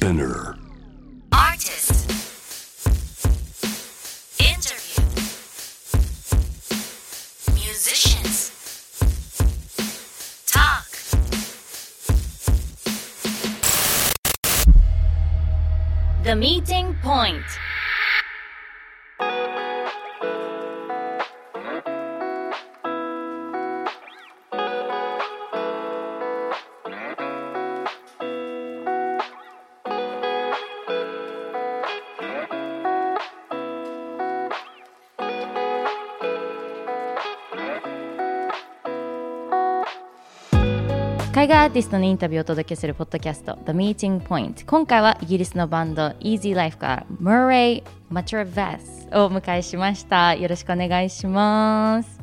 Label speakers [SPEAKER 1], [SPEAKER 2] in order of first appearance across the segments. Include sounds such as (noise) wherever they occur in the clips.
[SPEAKER 1] Spinner.
[SPEAKER 2] Artist. Interview. Musicians. Talk. The meeting point.
[SPEAKER 3] 海外アーティストのインタビューをお届けするポッドキャスト The Meeting Point 今回はイギリスのバンド Easy Life から Murray Matravess をお迎えしましたよろしくお願いします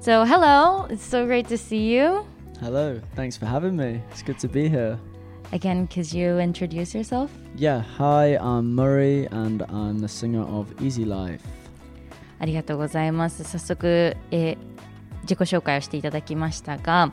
[SPEAKER 3] So hello it's so great to see you
[SPEAKER 4] Hello, thanks for having me. It's good to be here.
[SPEAKER 3] again could you introduce yourself
[SPEAKER 4] Yeah, hi, I'm Murray and I'm the singer of Easy Life.
[SPEAKER 3] ありがとうございます早速、えー自己紹介をしていただきましたが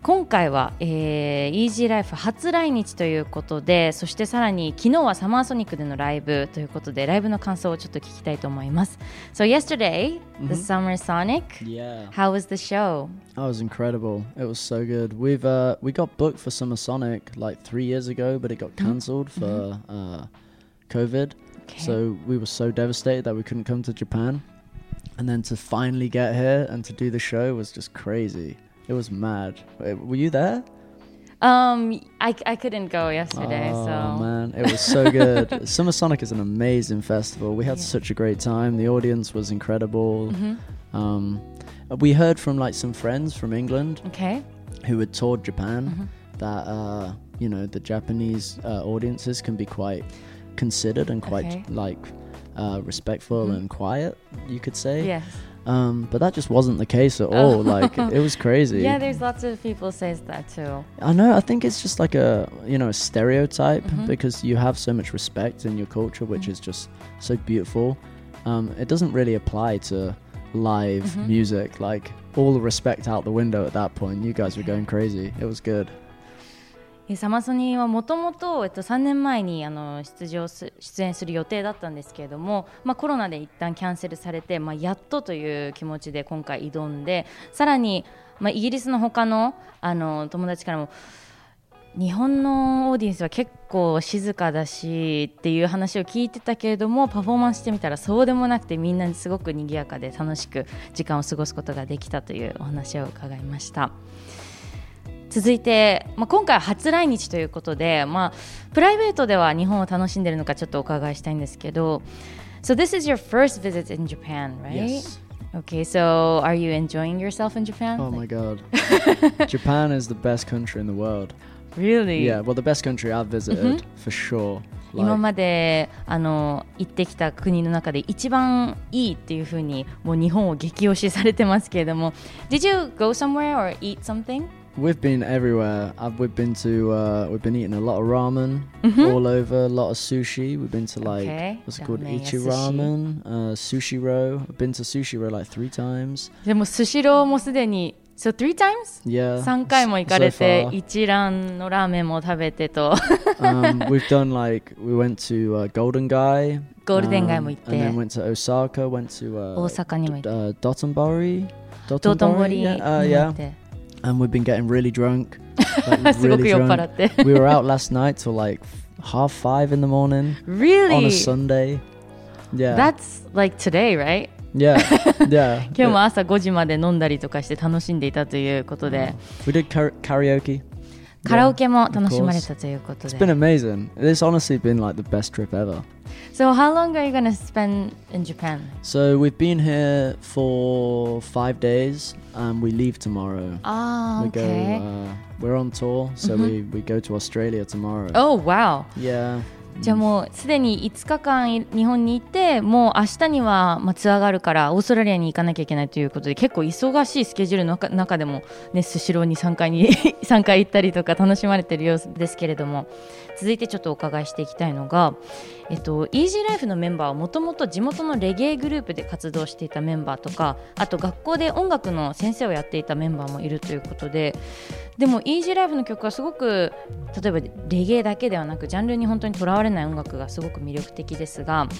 [SPEAKER 3] 今回は、えー、Easy Life 初来日ということでそしてさらに昨日はサマーソニックでのライブということでライブの感想をちょっと聞きたいと思います So yesterday the Summer Sonic
[SPEAKER 4] Yeah,
[SPEAKER 3] How was the show?
[SPEAKER 4] that was incredible. It was so good. We've uh, we got booked for Summer Sonic like three years ago, but it got cancelled for uh, COVID.
[SPEAKER 3] Okay.
[SPEAKER 4] So we were so devastated that we couldn't come to Japan, and then to finally get here and to do the show was just crazy. It was mad. Were you there?
[SPEAKER 3] Um, I, I couldn't go yesterday
[SPEAKER 4] oh
[SPEAKER 3] so
[SPEAKER 4] man, it was so good. (laughs) Summer Sonic is an amazing festival. We had
[SPEAKER 3] Yeah.
[SPEAKER 4] such a great time. The audience was incredible.
[SPEAKER 3] Mhm.
[SPEAKER 4] Um, we heard from like some friends from England
[SPEAKER 3] Okay
[SPEAKER 4] who had toured Japan
[SPEAKER 3] Mm-hmm.
[SPEAKER 4] that uh, you know the Japanese uh, audiences can be quite considered and quite
[SPEAKER 3] Okay.
[SPEAKER 4] like uh, respectful
[SPEAKER 3] Mhm.
[SPEAKER 4] and quiet. You could say.
[SPEAKER 3] Yes
[SPEAKER 4] Um, but that just wasn't the case at all. Like (laughs) it was crazy.
[SPEAKER 3] Yeah there's lots of people says that too
[SPEAKER 4] I know. I think it's just like a you know a stereotype
[SPEAKER 3] Mhm.
[SPEAKER 4] because you have so much respect in your culture, which
[SPEAKER 3] Mhm.
[SPEAKER 4] is just so beautiful. Um, it doesn't really apply to live
[SPEAKER 3] Mhm.
[SPEAKER 4] music. Like all the respect out the window at that point. You guys were going crazy. It was good.
[SPEAKER 3] サマソニーはもともと3年前にあの出場す出演する予定だったんですけれども、まあ、コロナで一旦キャンセルされて、まあ、やっとという気持ちで今回挑んでさらに、まあ、イギリスの他のあの友達からも日本のオーディエンスは結構静かだしっていう話を聞いてたけれどもパフォーマンスしてみたらそうでもなくてみんなにすごく賑やかで楽しく時間を過ごすことができたというお話を伺いました。続いて、まあ、今回は初来日ということで、まあ、プライベートでは日本を楽しんでいるのかちょっとお伺いしたいんですけど So this is your first visit in Japan, right?
[SPEAKER 4] Yes.
[SPEAKER 3] Okay, so are you enjoying yourself in Japan?
[SPEAKER 4] Oh my god. Japan is the best country in the world.
[SPEAKER 3] really?
[SPEAKER 4] Yeah. Well, the best country I've visited for sure.
[SPEAKER 3] 今まであの行ってきた国の中で一番いいっていうふうにもう日本を激推しされてますけれども Did you go somewhere or eat something?
[SPEAKER 4] we've been everywhere. I've, we've been to uh, we've been eating a lot of ramen mm-hmm. all over, a lot of sushi. We've been to like
[SPEAKER 3] okay.
[SPEAKER 4] what's it called Ichi Ramen, uh, Sushiro. I've been to Sushiro like three times.
[SPEAKER 3] でもスシローもすでに So three times?
[SPEAKER 4] Yeah.
[SPEAKER 3] 3回も行かれて、
[SPEAKER 4] so、
[SPEAKER 3] 一蘭のラーメンも食べてと。
[SPEAKER 4] um, (laughs) we've done like, we went to、uh, Golden Gai.
[SPEAKER 3] Golden ゴールデン街も行って。
[SPEAKER 4] Um, and then went to Osaka, went to、uh, 大
[SPEAKER 3] 阪にも行って。
[SPEAKER 4] Uh, Dotonbori?
[SPEAKER 3] Dotonbori?
[SPEAKER 4] Yeah. Uh, yeah
[SPEAKER 3] って、
[SPEAKER 4] And we've been getting really drunk. (laughs) Like,
[SPEAKER 3] すごく
[SPEAKER 4] really
[SPEAKER 3] 酔っ払
[SPEAKER 4] drunk.
[SPEAKER 3] って。
[SPEAKER 4] we were out last night till like half five in the morning on a
[SPEAKER 3] really?
[SPEAKER 4] Sunday. Yeah.
[SPEAKER 3] That's like today, right?
[SPEAKER 4] Yeah, (laughs) yeah.
[SPEAKER 3] 今日も朝5時まで飲んだりとかして楽しんでいたということで、
[SPEAKER 4] we did kara- karaoke.
[SPEAKER 3] カラオケも
[SPEAKER 4] of
[SPEAKER 3] 楽しまれ
[SPEAKER 4] course.
[SPEAKER 3] たということ
[SPEAKER 4] It's
[SPEAKER 3] で
[SPEAKER 4] been。amazing. It's honestly been like the best trip ever.
[SPEAKER 3] So how long are you gonna spend in Japan?
[SPEAKER 4] So we've been here for five days, and we leave tomorrow.
[SPEAKER 3] ああ、
[SPEAKER 4] we go.
[SPEAKER 3] okay.
[SPEAKER 4] Uh, we're on tour, so we, we go to Australia tomorrow.
[SPEAKER 3] Oh, wow.
[SPEAKER 4] Yeah.
[SPEAKER 3] じゃあもうすでに5日間日本にいてもう明日にはまあツアーがあるからオーストラリアに行かなきゃいけないということで結構忙しいスケジュールの中でもスシローに3回に3回行ったりとか楽しまれてる様子ですけれども続いてちょっとお伺いしていきたいのが、えっと、イージーライフのメンバーはもともと地元のレゲエグループで活動していたメンバーとかあと学校で音楽の先生をやっていたメンバーもいるということででも Easy Life の曲はすごく例えばレゲエだけではなくジャンルに本当にとらわれない音楽がすごく魅力的ですが、ま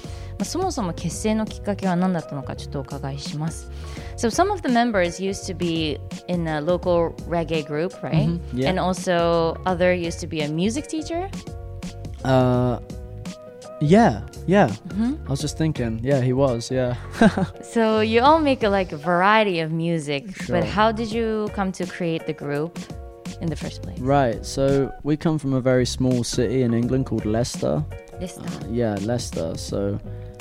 [SPEAKER 3] あ、そもそも結成のきっかけは何だったのかちょっとお伺いします So some of the members used to be in a local reggae group right、
[SPEAKER 4] Mhm, yeah.
[SPEAKER 3] and also other used to be a music teacher
[SPEAKER 4] Uh, yeah, yeah.
[SPEAKER 3] Mhm.
[SPEAKER 4] I was just thinking. Yeah, he was. Yeah.
[SPEAKER 3] So you all make a like a variety of music,
[SPEAKER 4] Sure.
[SPEAKER 3] but how did you come to create the group in the first place?
[SPEAKER 4] right. So we come from a very small city in England called Leicester.
[SPEAKER 3] レスタ
[SPEAKER 4] Uh,
[SPEAKER 3] ー
[SPEAKER 4] yeah, Leicester. So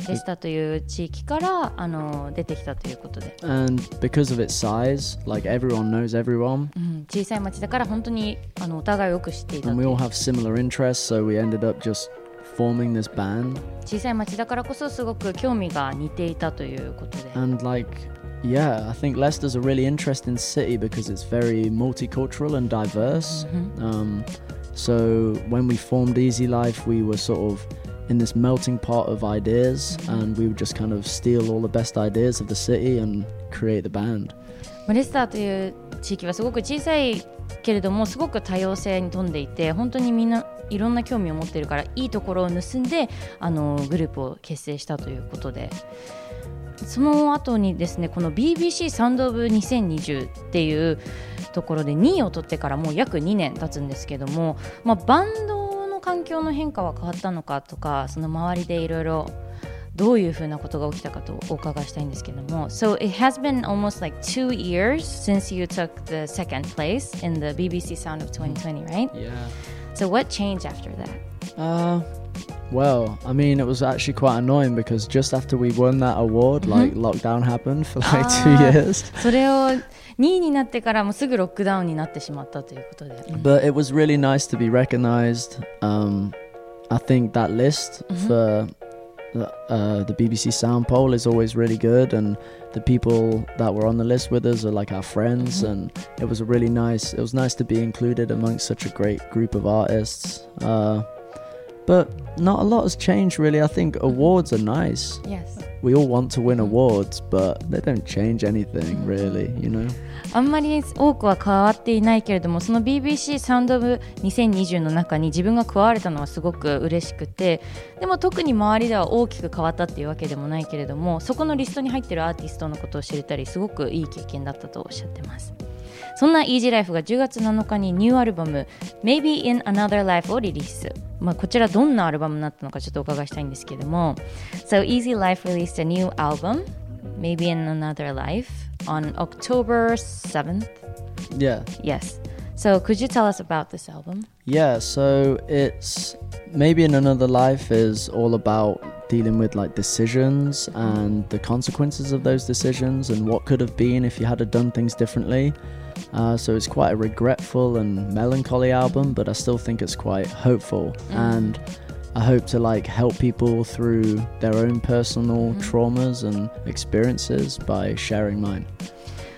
[SPEAKER 3] レスターという地域からあの出てきたということで、
[SPEAKER 4] and because of its size, like everyone knows everyone,
[SPEAKER 3] うん、小さい町だから本当にあのお互いをよく知っていた
[SPEAKER 4] and
[SPEAKER 3] と
[SPEAKER 4] we
[SPEAKER 3] いう
[SPEAKER 4] all have similar interests. So we ended up just forming this band.
[SPEAKER 3] 小さい町だからこそすごく興味が似ていたということで、
[SPEAKER 4] And like, yeah, I think Leicester's a really interesting city because it's very multicultural and diverse. Um, so when we formed Easy Life, we were sort of in this melting pot of ideas, and we would just kind of steal all the best ideas of the city and create the band.
[SPEAKER 3] まあレスターという地域はすごく小さいけれどもすごく多様性に富んでいて本当にみんないろんな興味を持っているからいいところを盗んであのグループを結成したということで その後にですねこの BBC サウンド・オブ2020っていうところで2位を取ってからもう約2年経つんですけども、まあ、バンドの環境の変化は変わったのかとかその周りでいろいろどういうふうなことが起きたかとお伺いしたいんですけども So it has been almost like two years since you took the second place in the BBC Sound of 2020 right?
[SPEAKER 4] Yeah.
[SPEAKER 3] So what changed after that?
[SPEAKER 4] Uh, well, I mean, it was actually quite annoying because just after we won that award, like lockdown happened for like two
[SPEAKER 3] Ah.
[SPEAKER 4] years. (laughs)
[SPEAKER 3] それを2位になってからもうすぐロックダウンになってしまったということで、
[SPEAKER 4] But it was really nice to be recognized. Um, I think that list for the, uh, the BBC Sound Poll is always really good, and the people that were on the list with us are like our friends, and it was a really nice. It was nice to be included amongst such a great group of artists. Uh, but not a lot has changed really. I think awards are nice.
[SPEAKER 3] Yes.
[SPEAKER 4] We all want to win awards, but they don't change anything really. You know?
[SPEAKER 3] あんまり多くは変わっていないけれどもその BBC サウンド・オブ2020の中に自分が加われたのはすごく嬉しくてでも特に周りでは大きく変わったっていうわけでもないけれどもそこのリストに入ってるアーティストのことを知れたりすごくいい経験だったとおっしゃってますそんな Easy Life が10月7日にニューアルバム Maybe in Another Life をリリースまあ、こちらどんなアルバムになったのかちょっとお伺いしたいんですけども So Easy Life released a new album Maybe in Another Life on October 7th
[SPEAKER 4] Yeah.
[SPEAKER 3] Yes. So could you tell us about this album?
[SPEAKER 4] Yeah, so it's maybe in another life is all about dealing with like decisions and the consequences of those decisions and what could have been if you had have done things differently. Uh, so it's quite a regretful and melancholy album, but I still think it's quite hopeful. And I hope to like help people through their own personal traumas and experiences by sharing mine.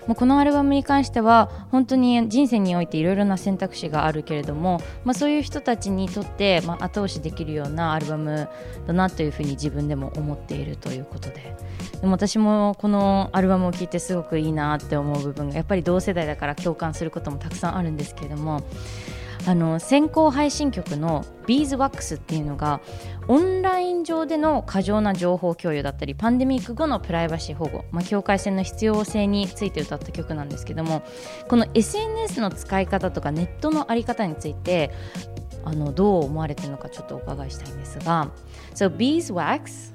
[SPEAKER 3] もうこのアルバムに関しては本当に人生においていろいろな選択肢があるけれども、まあ、そういう人たちにとって、まあ、後押しできるようなアルバムだなというふうに自分でも思っているということで。でも私もこのアルバムを聴いてすごくいいなって思う部分がやっぱり同世代だから共感することもたくさんあるんですけれどもあの先行配信曲の「Beeswax」っていうのがオンライン上での過剰な情報共有だったりパンデミック後のプライバシー保護、まあ、境界線の必要性について歌った曲なんですけどもこの SNS の使い方とかネットの在り方についてあのどう思われてるのかちょっとお伺いしたいんですが So Beeswax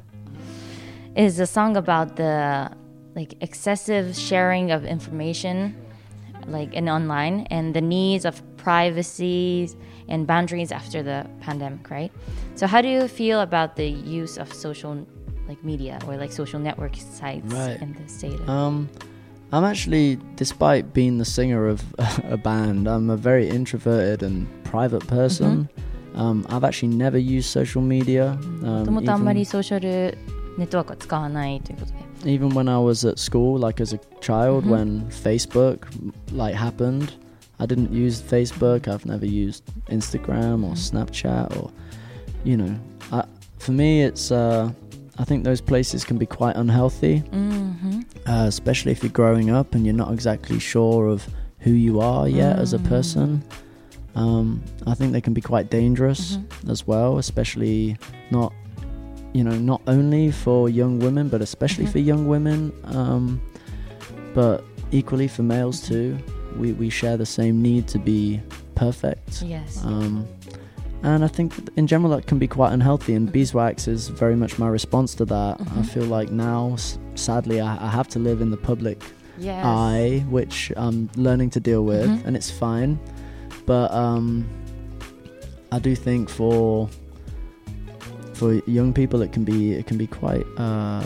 [SPEAKER 3] is a song about the like excessive sharing of information like in online and the needs of privacy and boundaries after the pandemic, right? So how do you feel about the use of social like media or like social network sites
[SPEAKER 4] right.
[SPEAKER 3] in this data?
[SPEAKER 4] Um, I'm actually, despite being the singer of (laughs) a band, I'm a very introverted and private person. Mm-hmm. Um, I've actually never used social media. Um, even, even when I was at school, like as a child, mm-hmm. when Facebook like happened, I didn't use Facebook. I've never used Instagram or mm. Snapchat or, you know, I, for me, it's. Uh, I think those places can be quite unhealthy,
[SPEAKER 3] mm-hmm.
[SPEAKER 4] uh, especially if you're growing up and you're not exactly sure of who you are yet mm. as a
[SPEAKER 3] mm.
[SPEAKER 4] person. Um, I think they can be quite dangerous mm-hmm. as well, especially not, you know, not only for young women, but especially
[SPEAKER 3] mm-hmm.
[SPEAKER 4] for young women, um, but equally for males too. We, we share the same need to be perfect.
[SPEAKER 3] Yes.
[SPEAKER 4] Um, and I think in general that can be quite unhealthy, and beeswax is very much my response to that. I
[SPEAKER 3] Mhm.
[SPEAKER 4] feel like now, sadly, I, I have to live in the public
[SPEAKER 3] yes.
[SPEAKER 4] eye, which I'm learning to deal with,
[SPEAKER 3] Mhm.
[SPEAKER 4] and it's fine. But um, I do think for for young people, it can be it can be quite. Uh,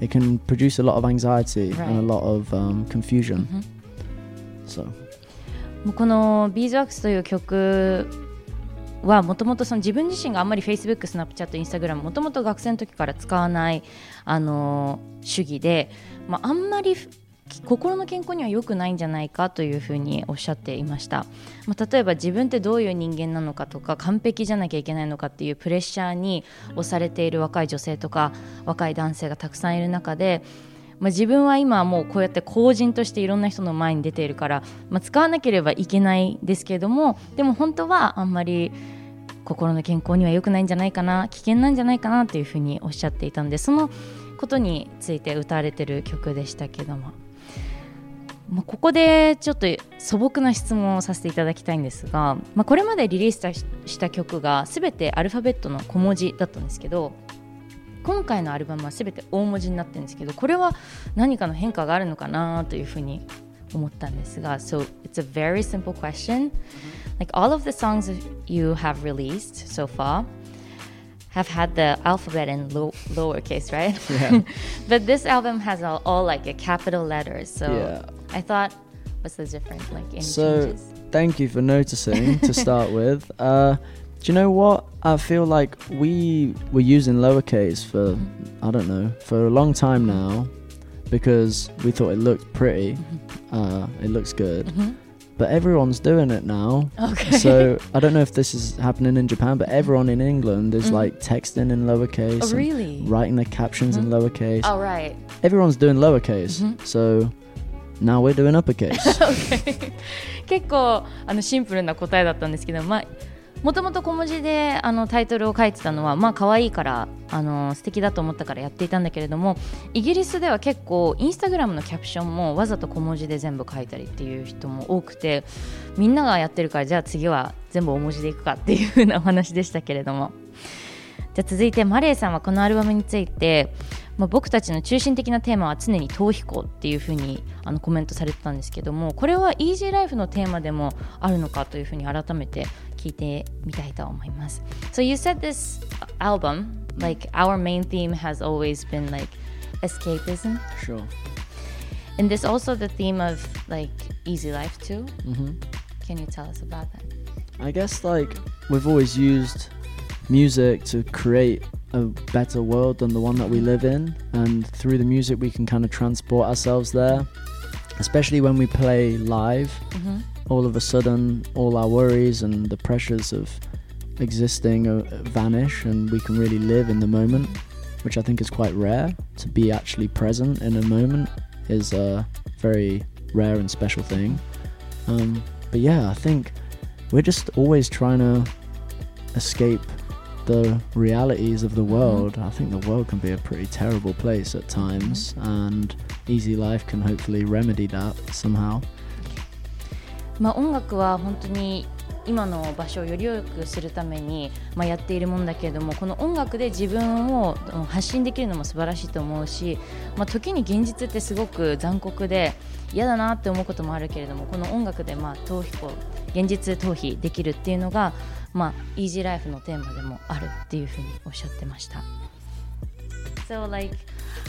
[SPEAKER 4] it can produce a lot of anxiety and a lot of um, confusion.
[SPEAKER 3] うん
[SPEAKER 4] So
[SPEAKER 3] もうこの「ビーズワックス」という曲はもともと自分自身があんまり Facebook、Snapchat、Instagram もともと学生の時から使わない、あの主義で、まあ、あんまり心の健康には良くないんじゃないかというふうにおっしゃっていました、まあ、例えば自分ってどういう人間なのかとか完璧じゃなきゃいけないのかっていうプレッシャーに押されている若い女性とか若い男性がたくさんいる中でまあ、自分は今もうこうやって公人としていろんな人の前に出ているから、まあ、使わなければいけないですけれどもでも本当はあんまり心の健康には良くないんじゃないかな危険なんじゃないかなというふうにおっしゃっていたのでそのことについて歌われてる曲でしたけども、まあ、ここでちょっと素朴な質問をさせていただきたいんですが、まあ、これまでリリースしたした曲が全てアルファベットの小文字だったんですけど今回のアルバムは全て大文字になってるんですけどこれは何かの変化があるのかなというふうに思ったんですが So it's a very simple question like all of the songs that you have released so far have had the alphabet in low, lowercase right
[SPEAKER 4] Yeah. (laughs) (laughs)
[SPEAKER 3] but this album has all, all like a capital letters so
[SPEAKER 4] Yeah.
[SPEAKER 3] I thought what's the difference like any
[SPEAKER 4] So
[SPEAKER 3] changes
[SPEAKER 4] thank you for noticing to start (laughs) with. Uh, do you know what? I feel like we were using lowercase for I don't know for a long time now because we thought it looked pretty. Uh, it looks good,
[SPEAKER 3] Mhm.
[SPEAKER 4] but everyone's doing it now.
[SPEAKER 3] okay
[SPEAKER 4] So I don't know if this is happening in Japan, but everyone in England is
[SPEAKER 3] Mhm.
[SPEAKER 4] like texting in lowercase,
[SPEAKER 3] oh
[SPEAKER 4] and
[SPEAKER 3] really
[SPEAKER 4] writing their captions in lowercase.
[SPEAKER 3] all right
[SPEAKER 4] Everyone's doing lowercase,
[SPEAKER 3] Mhm.
[SPEAKER 4] so now we're doing uppercase. (laughs)
[SPEAKER 3] Okay (laughs) 結構あのシンプルな答えだったんですけど、まあ、 もともと小文字であのタイトルを書いてたのはまあ可愛いからあの素敵だと思ったからやっていたんだけれどもイギリスでは結構インスタグラムのキャプションもわざと小文字で全部書いたりっていう人も多くてみんながやってるからじゃあ次は全部大文字でいくかっていう風なお話でしたけれども。じゃあ続いてマレーさんはこのアルバムについて、まあ、僕たちの中心的なテーマは常に逃避行っていうふうにあのコメントされてたんですけどもこれは Easy Life のテーマでもあるのかというふうに改めて 聞いてみたいと思います So you said this album like our main theme has always been like escapism
[SPEAKER 4] sure.
[SPEAKER 3] and this also the theme of like easy life too
[SPEAKER 4] hmm
[SPEAKER 3] can you tell us about that
[SPEAKER 4] I guess like we've always used music to create a better world than the one that we live in, and through the music we can kind of transport ourselves there. Especially when we play live,
[SPEAKER 3] Mhm.
[SPEAKER 4] all of a sudden, all our worries and the pressures of existing uh, vanish, and we can really live in the moment, which I think is quite rare. To be actually present in a moment is a very rare and special thing. Um, but yeah, I think we're just always trying to escape the realities of the world. I think the world can be a pretty terrible place at times, and Easy Life can hopefully remedy that somehow.
[SPEAKER 3] まあ、音楽は本当に今の場所をより良くするために、まあ、やっているもんだけれどもこの音楽で自分を発信できるのも素晴らしいと思うし、まあ、時に現実ってすごく残酷で嫌だなって思うこともあるけれどもこの音楽でまあ逃避現実逃避できるっていうのが、まあ、イージーライフのテーマでもあるっていうふうにおっしゃってました。So like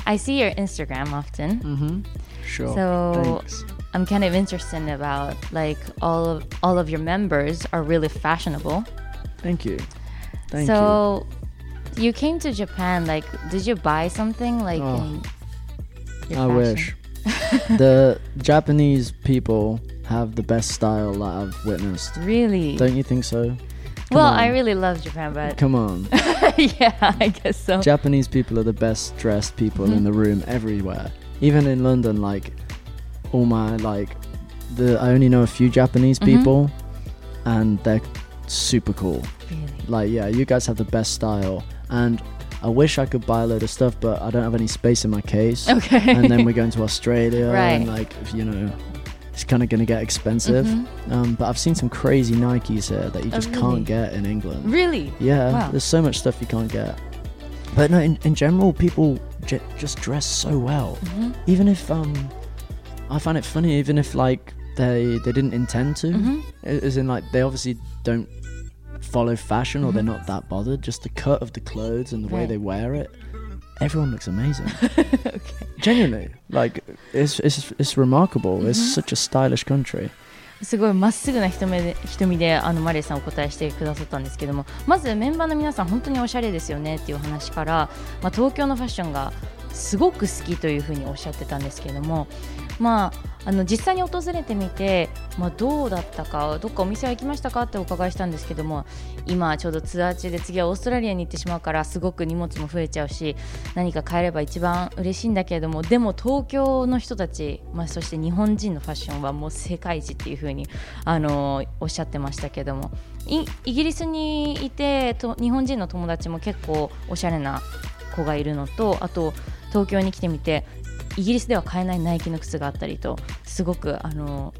[SPEAKER 3] I see your Instagram often.
[SPEAKER 4] Mm-hmm. Sure.
[SPEAKER 3] So
[SPEAKER 4] Thanks.
[SPEAKER 3] I'm kind of interested about like all of all of your members are really fashionable.
[SPEAKER 4] Thank you. Thank you.
[SPEAKER 3] so you. came to Japan like did you buy something like
[SPEAKER 4] Oh,
[SPEAKER 3] in your
[SPEAKER 4] I
[SPEAKER 3] fashion?
[SPEAKER 4] wish. (laughs) (laughs) the Japanese people have the best style that I've witnessed.
[SPEAKER 3] Really?
[SPEAKER 4] Don't you think so? Come
[SPEAKER 3] well,
[SPEAKER 4] on.
[SPEAKER 3] I really love Japan, but
[SPEAKER 4] Come on. (laughs)
[SPEAKER 3] yeah, I guess so.
[SPEAKER 4] Japanese people are the best dressed people in the room everywhere. Even in London, like all my like the I only know a few Japanese
[SPEAKER 3] Mhm.
[SPEAKER 4] people, and they're super cool.
[SPEAKER 3] Really?
[SPEAKER 4] Like, yeah, you guys have the best style, and I wish I could buy a load of stuff, but I don't have any space in my case. (laughs)
[SPEAKER 3] Okay.
[SPEAKER 4] and then we're going to Australia, and like, if, you know, it's kind of gonna get expensive.
[SPEAKER 3] Mhm.
[SPEAKER 4] Um, but I've seen some crazy Nikes here that you
[SPEAKER 3] Oh,
[SPEAKER 4] just
[SPEAKER 3] really?
[SPEAKER 4] can't get in England.
[SPEAKER 3] Really?
[SPEAKER 4] Yeah,
[SPEAKER 3] Wow.
[SPEAKER 4] there's so much stuff you can't get. But no, in, in general, people j- just dress so well.
[SPEAKER 3] Mhm.
[SPEAKER 4] Even if um, I find it funny. Even if like they they didn't intend to,
[SPEAKER 3] Mhm.
[SPEAKER 4] As in like they obviously don't follow fashion or they're
[SPEAKER 3] Mhm.
[SPEAKER 4] not that bothered. Just the cut of the clothes and the way they wear it, everyone looks amazing. (laughs)
[SPEAKER 3] okay.
[SPEAKER 4] Genuinely, like it's it's it's remarkable. It's
[SPEAKER 3] Mhm.
[SPEAKER 4] such a stylish country.
[SPEAKER 3] すごいまっすぐな瞳で瞳であのマレーさんお答えしてくださったんですけどもまずメンバーの皆さん本当におしゃれですよねっていう話から、まあ、東京のファッションがすごく好きというふうにおっしゃってたんですけどもまああの実際に訪れてみて、まあ、どうだったかどっかお店は行きましたか？ってお伺いしたんですけども今ちょうどツアー中で次はオーストラリアに行ってしまうからすごく荷物も増えちゃうし何か買えれば一番嬉しいんだけれどもでも東京の人たち、まあ、そして日本人のファッションはもう世界一っていう風にあのおっしゃってましたけどもイギリスにいてと日本人の友達も結構おしゃれな子がいるのとあと東京に来てみてイギリスでは買えないナイキの靴があったりとすごくあの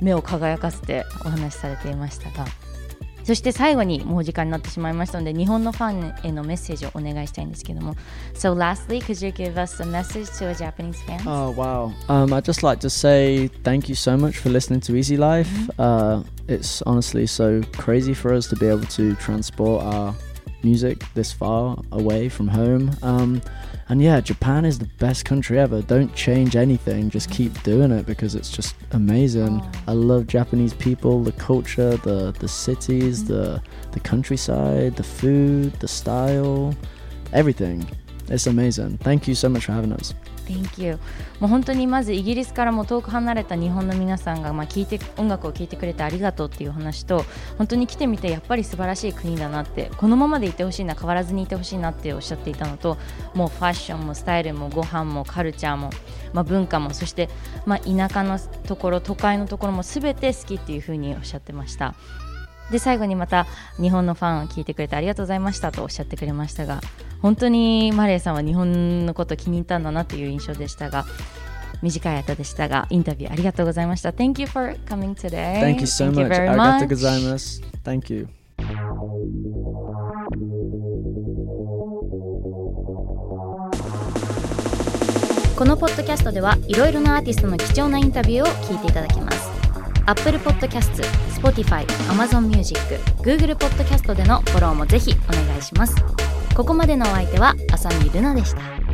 [SPEAKER 3] 目を輝かせてお話しされていましたがそして最後にもうお時間になってしまいましたので日本のファンへのメッセージをお願いしたいんですけども So lastly, could you give us a message to a Japanese fan?
[SPEAKER 4] Oh wow! Um, I'd just like to say thank you so much for listening to Easy Life. Uh, it's honestly so crazy for us to be able to transport our music this far away from home. Um, and yeah, Japan is the best country ever. Don't change anything; just keep doing it because it's just amazing.
[SPEAKER 3] Oh.
[SPEAKER 4] I love Japanese people, the culture, the the cities, the the countryside, the food, the style, everything. It's amazing. Thank you so much for having us.
[SPEAKER 3] Thank you. もう本当にまずイギリスからも遠く離れた日本の皆さんがまあ聞いて音楽を聴いてくれてありがとうっていう話と本当に来てみてやっぱり素晴らしい国だなってこのままでいてほしいな変わらずにいてほしいなっておっしゃっていたのともうファッションもスタイルもご飯もカルチャーも、まあ、文化もそして、まあ、田舎のところ都会のところも全て好きっていうふうにおっしゃってました。で最後にまた日本のファンを聞いてくれてありがとうございましたとおっしゃってくれましたが本当にマレーさんは日本のこと気に入ったんだなという印象でしたが短い間でしたがインタビューありがとうございました Thank you for coming today
[SPEAKER 4] Thank you so
[SPEAKER 3] Thank you
[SPEAKER 4] much.
[SPEAKER 3] very
[SPEAKER 4] Arigato
[SPEAKER 3] much
[SPEAKER 4] gozaimasu. Thank you.
[SPEAKER 3] このポッドキャストではいろいろなアーティストの貴重なインタビューを聞いていただけます Apple Podcast、Spotify、Amazon Music、Google Podcast でのフォローもぜひお願いします。ここまでのお相手は浅見ルナでした。